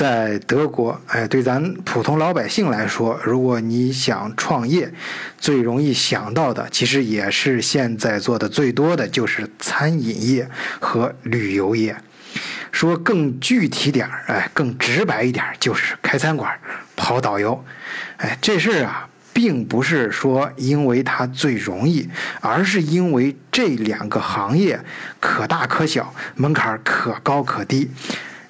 在德国，哎，对咱普通老百姓来说，如果你想创业，最容易想到的，其实也是现在做的最多的，就是餐饮业和旅游业。说更具体点儿，哎，更直白一点，就是开餐馆、跑导游。哎，这事儿啊，并不是说因为它最容易，而是因为这两个行业可大可小，门槛可高可低。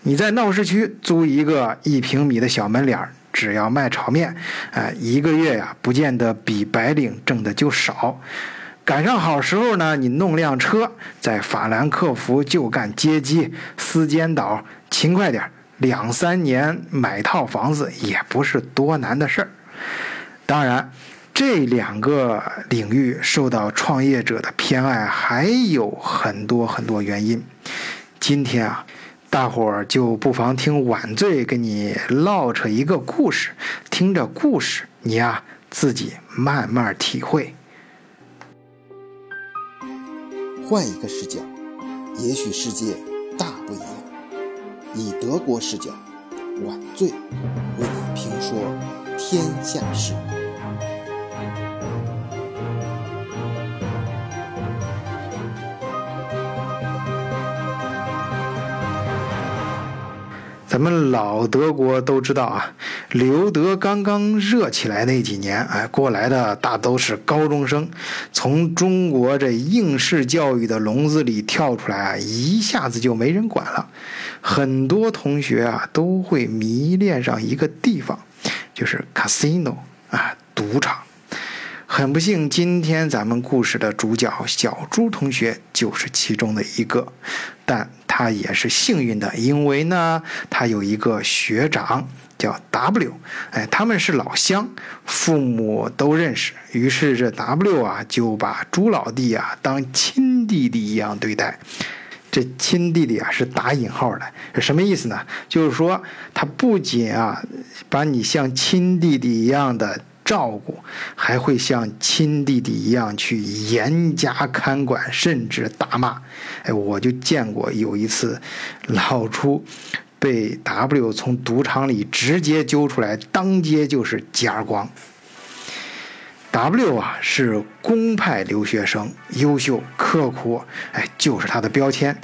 你在闹市区租一个一平米的小门脸儿，只要卖炒面，哎，一个月呀，不见得比白领挣的就少。赶上好时候呢，你弄辆车，在法兰克福就干接机、司监导，勤快点，两三年买套房子也不是多难的事儿。当然，这两个领域受到创业者的偏爱还有很多很多原因。今天啊。大伙儿就不妨听晚醉给你唠扯一个故事，听着故事，你呀自己慢慢体会。换一个视角，也许世界大不一样。以德国视角，晚醉为你评说天下事。咱们老德国都知道啊，留德刚刚热起来那几年，哎，过来的大都是高中生，从中国这应试教育的笼子里跳出来啊，一下子就没人管了。很多同学啊，都会迷恋上一个地方，就是 casino 啊，赌场。很不幸，今天咱们故事的主角小朱同学就是其中的一个，但他也是幸运的，因为呢，他有一个学长叫 W，哎，他们是老乡，父母都认识，于是这 W 啊就把朱老弟啊当亲弟弟一样对待。这亲弟弟啊是打引号的，什么意思呢？就是说他不仅啊把你像亲弟弟一样的。照顾还会像亲弟弟一样去严加看管，甚至打骂。哎，我就见过有一次，老朱被 W 从赌场里直接揪出来，当街就是几耳光。W 啊是公派留学生，优秀刻苦，哎，就是他的标签。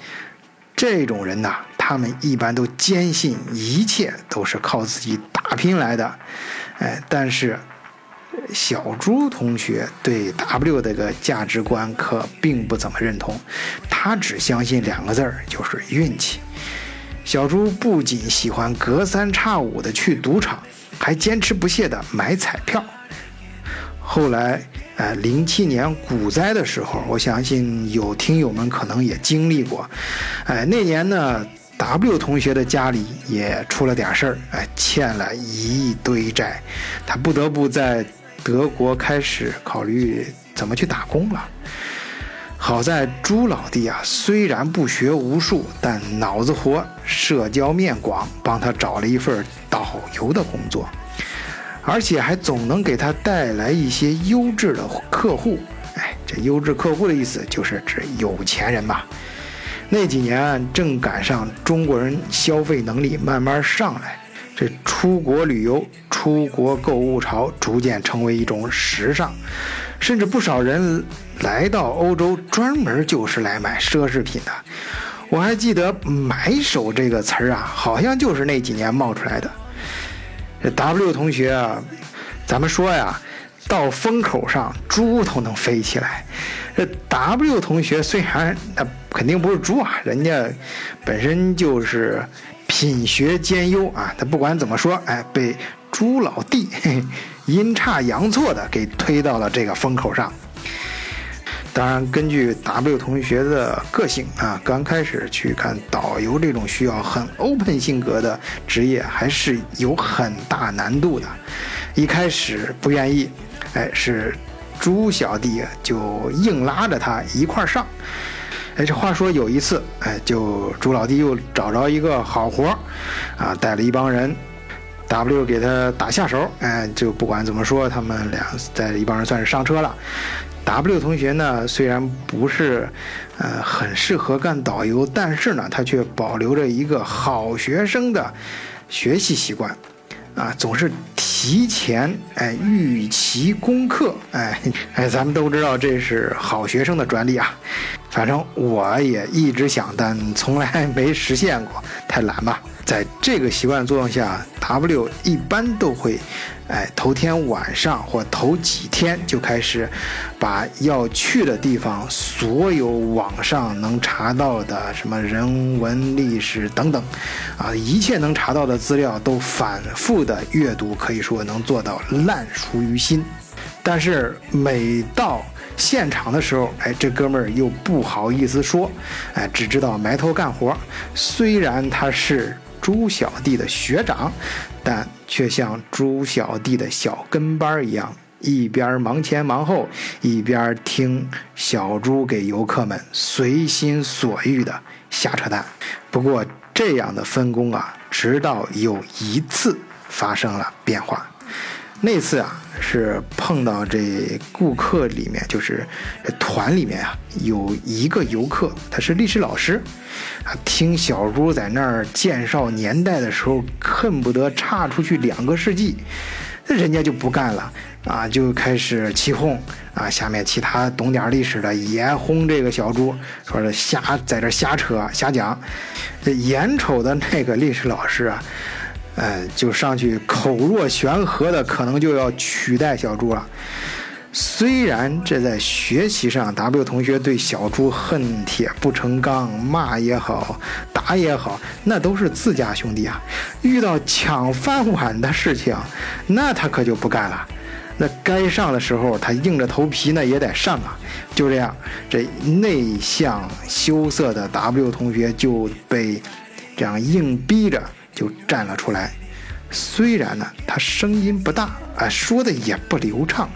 这种人呐，他们一般都坚信一切都是靠自己打拼来的。哎，但是。小朱同学对 W 这个价值观可并不怎么认同，他只相信两个字儿，就是运气。小朱不仅喜欢隔三差五的去赌场，还坚持不懈的买彩票。后来，呃，零七年股灾的时候，我相信有听友们可能也经历过。哎，那年呢，W 同学的家里也出了点事儿，哎，欠了一堆债，他不得不在。德国开始考虑怎么去打工了。好在朱老弟啊，虽然不学无术，但脑子活，社交面广，帮他找了一份导游的工作，而且还总能给他带来一些优质的客户。哎，这优质客户的意思就是指有钱人嘛。那几年正赶上中国人消费能力慢慢上来。这出国旅游、出国购物潮逐渐成为一种时尚，甚至不少人来到欧洲专门就是来买奢侈品的。我还记得“买手”这个词儿啊，好像就是那几年冒出来的。这 W 同学啊，咱们说呀，到风口上猪都能飞起来。这 W 同学虽然他肯定不是猪啊，人家本身就是。品学兼优啊，他不管怎么说，哎，被朱老弟 阴差阳错的给推到了这个风口上。当然，根据 W 同学的个性啊，刚开始去看导游这种需要很 open 性格的职业，还是有很大难度的。一开始不愿意，哎，是朱小弟就硬拉着他一块上。哎，这话说有一次，哎，就朱老弟又找着一个好活儿，啊，带了一帮人，W 给他打下手，哎，就不管怎么说，他们俩在一帮人算是上车了。W 同学呢，虽然不是，呃，很适合干导游，但是呢，他却保留着一个好学生的学习习惯，啊，总是提前哎预习功课，哎哎，咱们都知道这是好学生的专利啊。反正我也一直想，但从来没实现过，太懒吧。在这个习惯作用下，W 一般都会，哎，头天晚上或头几天就开始，把要去的地方所有网上能查到的什么人文历史等等，啊，一切能查到的资料都反复的阅读，可以说能做到烂熟于心。但是每到现场的时候，哎，这哥们儿又不好意思说，哎，只知道埋头干活。虽然他是。朱小弟的学长，但却像朱小弟的小跟班一样，一边忙前忙后，一边听小猪给游客们随心所欲的瞎扯淡。不过这样的分工啊，直到有一次发生了变化。那次啊，是碰到这顾客里面，就是团里面啊，有一个游客，他是历史老师，啊，听小猪在那儿介绍年代的时候，恨不得差出去两个世纪，那人家就不干了，啊，就开始起哄，啊，下面其他懂点历史的也轰这个小猪，说是瞎在这瞎扯瞎讲，眼瞅的那个历史老师啊。哎，就上去口若悬河的，可能就要取代小猪了。虽然这在学习上，W 同学对小猪恨铁不成钢，骂也好，打也好，那都是自家兄弟啊。遇到抢饭碗的事情，那他可就不干了。那该上的时候，他硬着头皮那也得上啊。就这样，这内向羞涩的 W 同学就被这样硬逼着。就站了出来，虽然呢，他声音不大啊，说的也不流畅，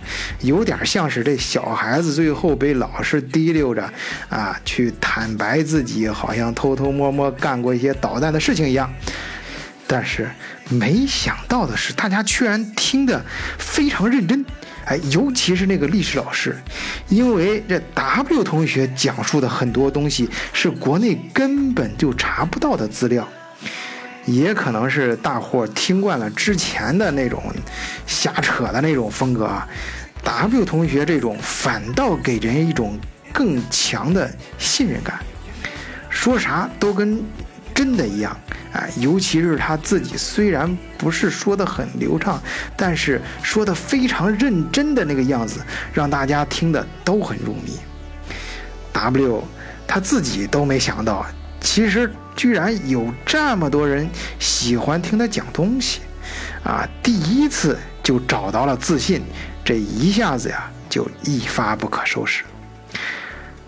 有点像是这小孩子最后被老师提溜着啊，去坦白自己好像偷偷摸摸干过一些捣蛋的事情一样。但是没想到的是，大家居然听得非常认真，哎，尤其是那个历史老师，因为这 W 同学讲述的很多东西是国内根本就查不到的资料。也可能是大伙听惯了之前的那种瞎扯的那种风格啊，W 同学这种反倒给人一种更强的信任感，说啥都跟真的一样，哎，尤其是他自己虽然不是说的很流畅，但是说的非常认真的那个样子，让大家听的都很入迷。W 他自己都没想到。其实居然有这么多人喜欢听他讲东西，啊，第一次就找到了自信，这一下子呀就一发不可收拾。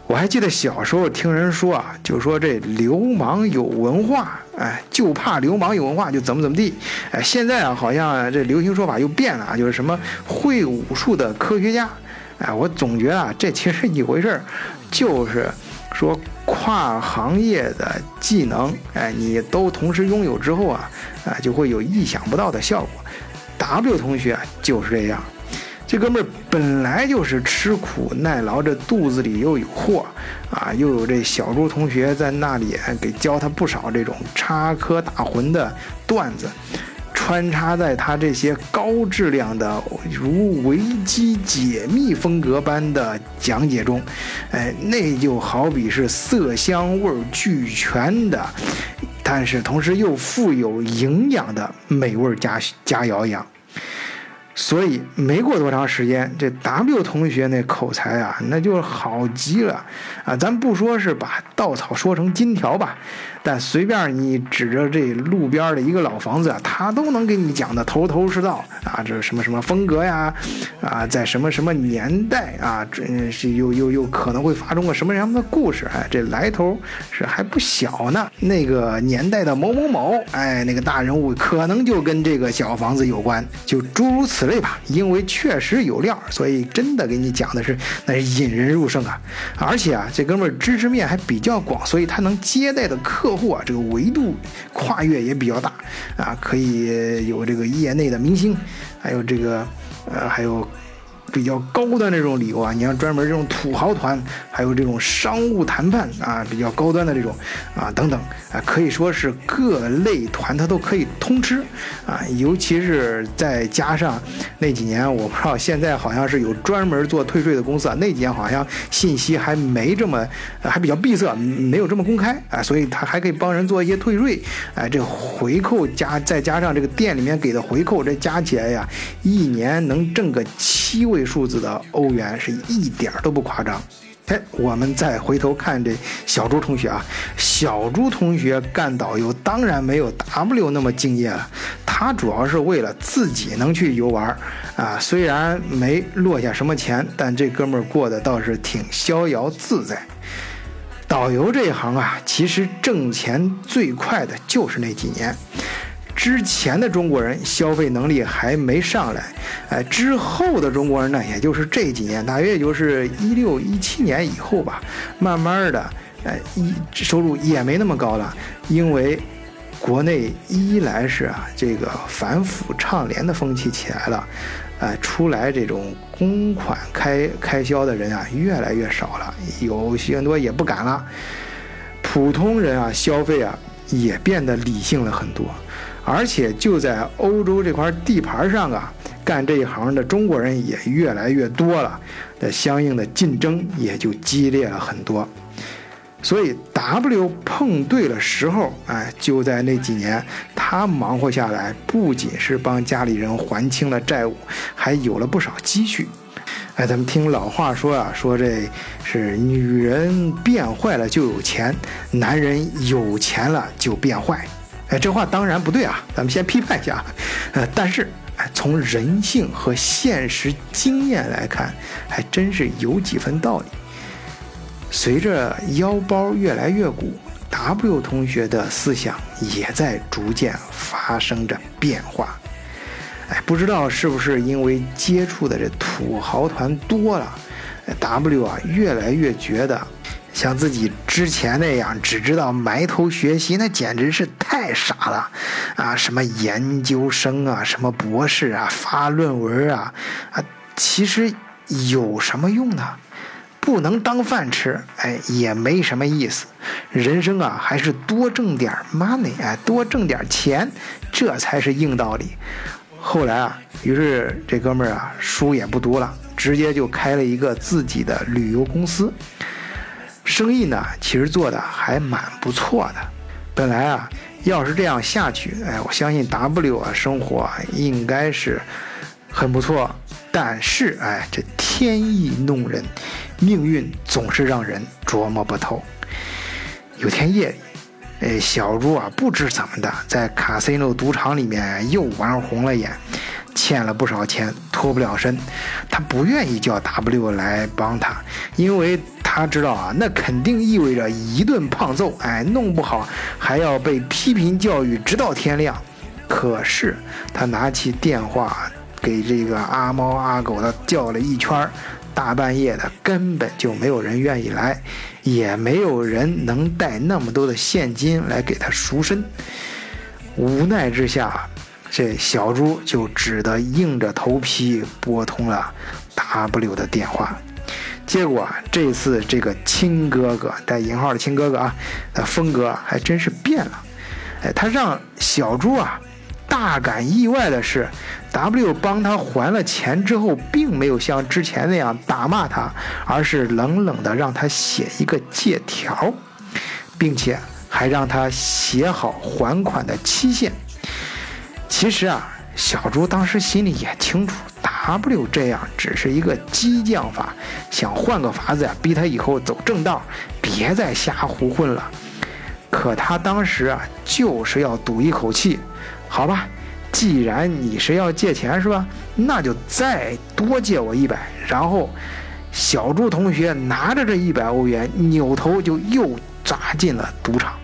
我还记得小时候听人说啊，就说这流氓有文化，哎，就怕流氓有文化就怎么怎么地，哎，现在啊好像这流行说法又变了啊，就是什么会武术的科学家，哎，我总觉得啊这其实一回事，就是说。跨行业的技能，哎，你都同时拥有之后啊，啊，就会有意想不到的效果。W 同学就是这样，这哥们儿本来就是吃苦耐劳，这肚子里又有货啊，又有这小猪同学在那里给教他不少这种插科打诨的段子。穿插在他这些高质量的如维基解密风格般的讲解中，哎，那就好比是色香味俱全的，但是同时又富有营养的美味佳佳肴一样。所以没过多长时间，这 W 同学那口才啊，那就好极了啊！咱不说是把稻草说成金条吧，但随便你指着这路边的一个老房子啊，他都能给你讲的头头是道啊！这什么什么风格呀？啊，在什么什么年代啊？这是又又又可能会发生过什么什么的故事？哎，这来头是还不小呢。那个年代的某某某，哎，那个大人物可能就跟这个小房子有关，就诸如此。类吧，因为确实有料，所以真的给你讲的是那是引人入胜啊！而且啊，这哥们儿知识面还比较广，所以他能接待的客户啊，这个维度跨越也比较大啊，可以有这个业内的明星，还有这个呃，还有比较高端的这种理由啊，你像专门这种土豪团，还有这种商务谈判啊，比较高端的这种啊等等啊，可以说是各类团他都可以通吃啊，尤其是再加上那几年，我不知道现在好像是有专门做退税的公司啊，那几年好像信息还没这么还比较闭塞，没有这么公开啊，所以他还可以帮人做一些退税，哎，这回扣加再加上这个店里面给的回扣，这加起来呀，一年能挣个七位。数字的欧元是一点都不夸张。哎，我们再回头看这小朱同学啊，小朱同学干导游当然没有 W 那么敬业了，他主要是为了自己能去游玩啊。虽然没落下什么钱，但这哥们儿过得倒是挺逍遥自在。导游这一行啊，其实挣钱最快的就是那几年。之前的中国人消费能力还没上来，哎，之后的中国人呢，也就是这几年，大约也就是一六一七年以后吧，慢慢的，哎，一收入也没那么高了，因为国内一来是啊，这个反腐倡廉的风气起来了，哎，出来这种公款开开销的人啊，越来越少了，有许多也不敢了，普通人啊，消费啊，也变得理性了很多。而且就在欧洲这块地盘上啊，干这一行的中国人也越来越多了，那相应的竞争也就激烈了很多。所以 W 碰对了时候，哎，就在那几年，他忙活下来，不仅是帮家里人还清了债务，还有了不少积蓄。哎，咱们听老话说啊，说这是女人变坏了就有钱，男人有钱了就变坏。哎，这话当然不对啊！咱们先批判一下，呃，但是，哎，从人性和现实经验来看，还真是有几分道理。随着腰包越来越鼓，W 同学的思想也在逐渐发生着变化。哎，不知道是不是因为接触的这土豪团多了，W 啊，越来越觉得。像自己之前那样只知道埋头学习，那简直是太傻了，啊，什么研究生啊，什么博士啊，发论文啊，啊，其实有什么用呢？不能当饭吃，哎，也没什么意思。人生啊，还是多挣点 money，哎，多挣点钱，这才是硬道理。后来啊，于是这哥们儿啊，书也不读了，直接就开了一个自己的旅游公司。生意呢，其实做的还蛮不错的。本来啊，要是这样下去，哎，我相信 W 啊，生活应该是很不错。但是，哎，这天意弄人，命运总是让人琢磨不透。有天夜里，哎，小朱啊，不知怎么的，在卡西诺赌场里面又玩红了眼，欠了不少钱，脱不了身。他不愿意叫 W 来帮他，因为。他知道啊，那肯定意味着一顿胖揍，哎，弄不好还要被批评教育直到天亮。可是他拿起电话给这个阿猫阿狗的叫了一圈，大半夜的根本就没有人愿意来，也没有人能带那么多的现金来给他赎身。无奈之下，这小猪就只得硬着头皮拨通了 W 的电话。结果这次这个亲哥哥带引号的亲哥哥啊，呃，风格还真是变了。哎，他让小朱啊大感意外的是，W 帮他还了钱之后，并没有像之前那样打骂他，而是冷冷的让他写一个借条，并且还让他写好还款的期限。其实啊，小朱当时心里也清楚。W 这样只是一个激将法，想换个法子呀，逼他以后走正道，别再瞎胡混了。可他当时啊，就是要赌一口气，好吧，既然你是要借钱是吧，那就再多借我一百。然后，小朱同学拿着这一百欧元，扭头就又砸进了赌场。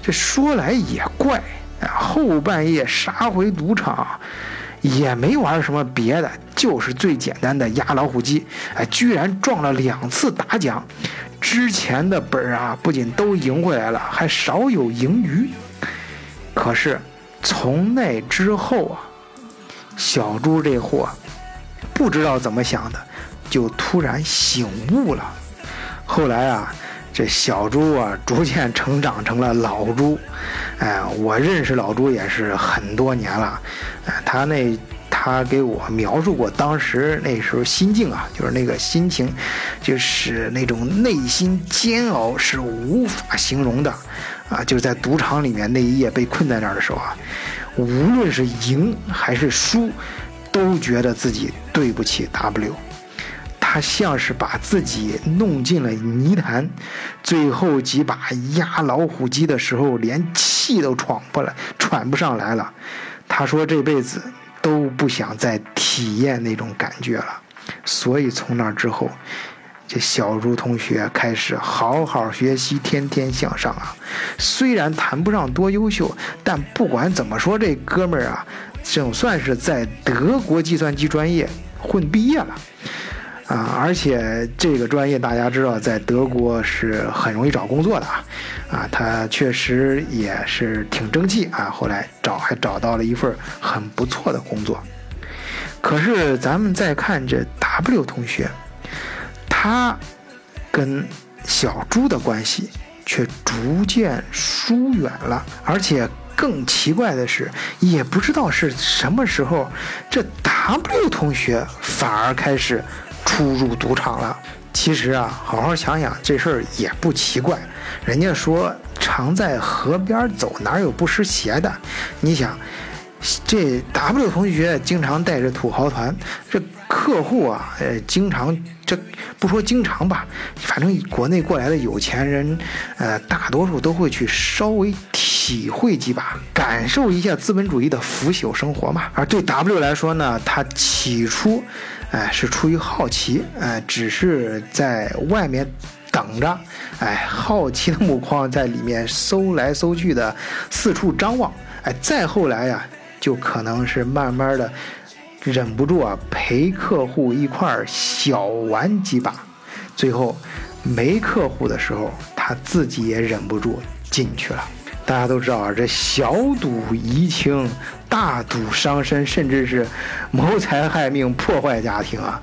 这说来也怪，后半夜杀回赌场。也没玩什么别的，就是最简单的压老虎机，哎，居然撞了两次大奖，之前的本儿啊，不仅都赢回来了，还少有盈余。可是从那之后啊，小猪这货不知道怎么想的，就突然醒悟了。后来啊，这小猪啊 逐渐成长成了老猪。哎，我认识老猪也是很多年了。哎，他那他给我描述过当时那时候心境啊，就是那个心情，就是那种内心煎熬是无法形容的。啊，就是在赌场里面那一夜被困在那儿的时候啊，无论是赢还是输，都觉得自己对不起 W。他像是把自己弄进了泥潭，最后几把压老虎机的时候，连气都喘不来，喘不上来了。他说这辈子都不想再体验那种感觉了，所以从那之后。这小朱同学开始好好学习，天天向上啊！虽然谈不上多优秀，但不管怎么说，这哥们儿啊，总算是在德国计算机专业混毕业了啊！而且这个专业大家知道，在德国是很容易找工作的啊！啊，他确实也是挺争气啊！后来找还找到了一份很不错的工作。可是咱们再看这 W 同学。他跟小猪的关系却逐渐疏远了，而且更奇怪的是，也不知道是什么时候，这 W 同学反而开始出入赌场了。其实啊，好好想想这事儿也不奇怪，人家说常在河边走，哪有不湿鞋的？你想，这 W 同学经常带着土豪团，这客户啊，呃，经常这。不说经常吧，反正国内过来的有钱人，呃，大多数都会去稍微体会几把，感受一下资本主义的腐朽生活嘛。而对 W 来说呢，他起初，哎，是出于好奇，哎，只是在外面等着，哎，好奇的目光在里面搜来搜去的，四处张望，哎，再后来呀，就可能是慢慢的。忍不住啊，陪客户一块儿小玩几把，最后没客户的时候，他自己也忍不住进去了。大家都知道啊，这小赌怡情，大赌伤身，甚至是谋财害命、破坏家庭啊。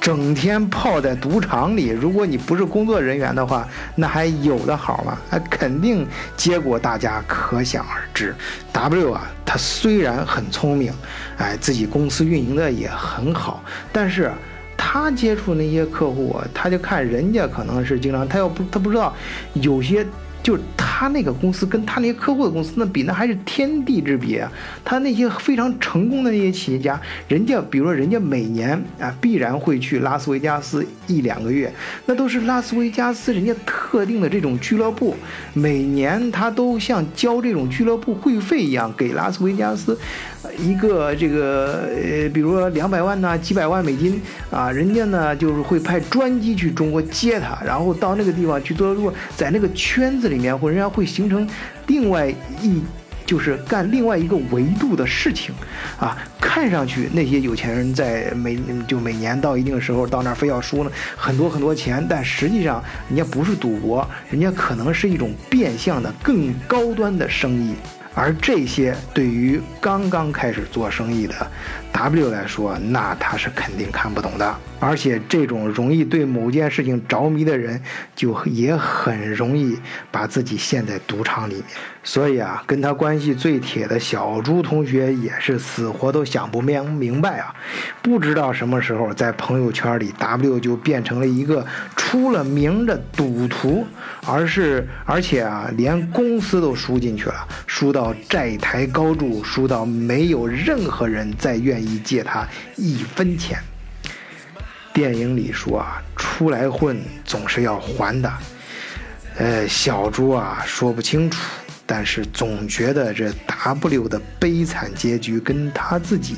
整天泡在赌场里，如果你不是工作人员的话，那还有的好吗？那肯定结果大家可想而知。W 啊，他虽然很聪明，哎，自己公司运营的也很好，但是他接触那些客户，他就看人家可能是经常，他要不他不知道有些。就是他那个公司跟他那些客户的公司，那比那还是天地之别啊！他那些非常成功的那些企业家，人家比如说人家每年啊必然会去拉斯维加斯一两个月，那都是拉斯维加斯人家特定的这种俱乐部，每年他都像交这种俱乐部会费一样给拉斯维加斯。一个这个呃，比如说两百万呐，几百万美金啊，人家呢就是会派专机去中国接他，然后到那个地方去做，如果在那个圈子里面，或人家会形成另外一，就是干另外一个维度的事情，啊，看上去那些有钱人在每就每年到一定时候到那儿非要输呢很多很多钱，但实际上人家不是赌博，人家可能是一种变相的更高端的生意。而这些对于刚刚开始做生意的 W 来说，那他是肯定看不懂的。而且这种容易对某件事情着迷的人，就也很容易把自己陷在赌场里面。所以啊，跟他关系最铁的小朱同学也是死活都想不明明白啊！不知道什么时候在朋友圈里，W 就变成了一个出了名的赌徒，而是而且啊，连公司都输进去了，输到债台高筑，输到没有任何人再愿意借他一分钱。电影里说啊，出来混总是要还的。呃，小朱啊说不清楚，但是总觉得这 W 的悲惨结局跟他自己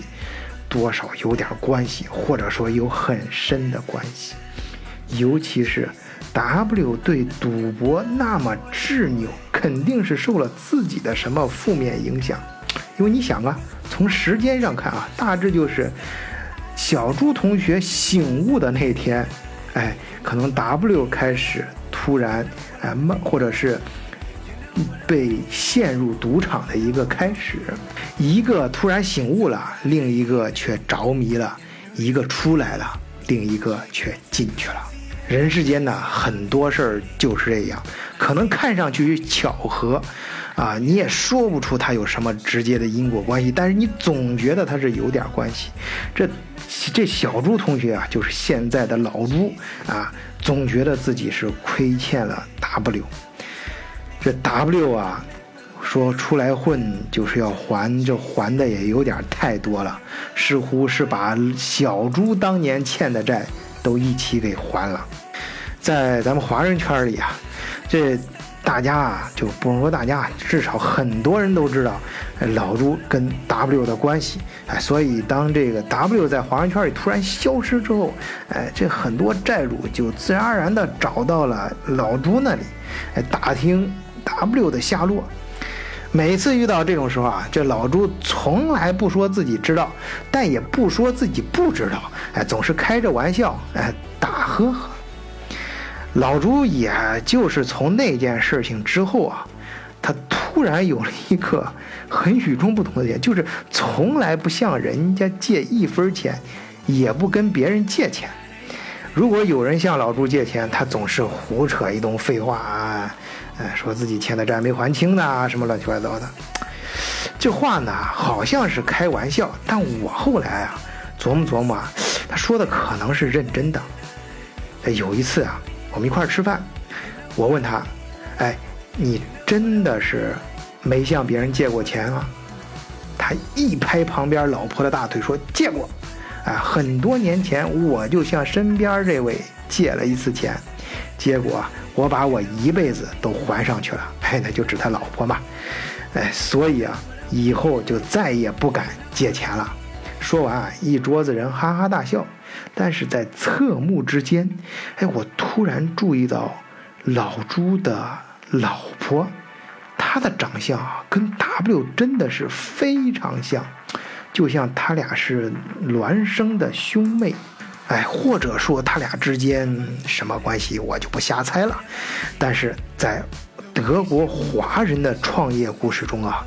多少有点关系，或者说有很深的关系。尤其是 W 对赌博那么执拗，肯定是受了自己的什么负面影响。因为你想啊，从时间上看啊，大致就是。小朱同学醒悟的那天，哎，可能 W 开始突然哎慢，或者是被陷入赌场的一个开始，一个突然醒悟了，另一个却着迷了，一个出来了，另一个却进去了。人世间呢，很多事儿就是这样，可能看上去巧合，啊，你也说不出它有什么直接的因果关系，但是你总觉得它是有点关系。这这小朱同学啊，就是现在的老朱啊，总觉得自己是亏欠了 W。这 W 啊，说出来混就是要还，这还的也有点太多了，似乎是把小朱当年欠的债都一起给还了。在咱们华人圈里啊，这大家啊就不用说大家，至少很多人都知道老朱跟 W 的关系。哎，所以当这个 W 在华人圈里突然消失之后，哎，这很多债主就自然而然的找到了老朱那里，哎，打听 W 的下落。每次遇到这种时候啊，这老朱从来不说自己知道，但也不说自己不知道，哎，总是开着玩笑，哎，打呵呵。老朱也就是从那件事情之后啊，他突然有了一个很与众不同的点，就是从来不向人家借一分钱，也不跟别人借钱。如果有人向老朱借钱，他总是胡扯一通废话啊，哎，说自己欠的债没还清呢，什么乱七八糟的。这话呢，好像是开玩笑，但我后来啊，琢磨琢磨，他说的可能是认真的。有一次啊。我们一块儿吃饭，我问他：“哎，你真的是没向别人借过钱啊？”他一拍旁边老婆的大腿说：“借过，哎，很多年前我就向身边这位借了一次钱，结果我把我一辈子都还上去了。哎，那就指他老婆嘛，哎，所以啊，以后就再也不敢借钱了。”说完，一桌子人哈哈大笑。但是在侧目之间，哎，我突然注意到老朱的老婆，她的长相啊，跟 W 真的是非常像，就像他俩是孪生的兄妹，哎，或者说他俩之间什么关系，我就不瞎猜了。但是在德国华人的创业故事中啊。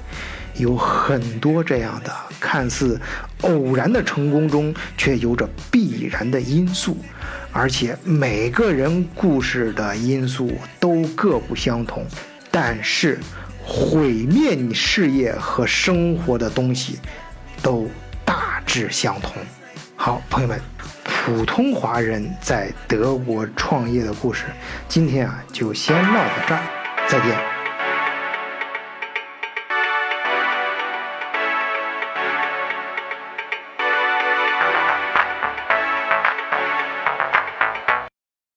有很多这样的看似偶然的成功中，却有着必然的因素，而且每个人故事的因素都各不相同。但是，毁灭你事业和生活的东西，都大致相同。好，朋友们，普通华人在德国创业的故事，今天啊就先唠到这儿，再见。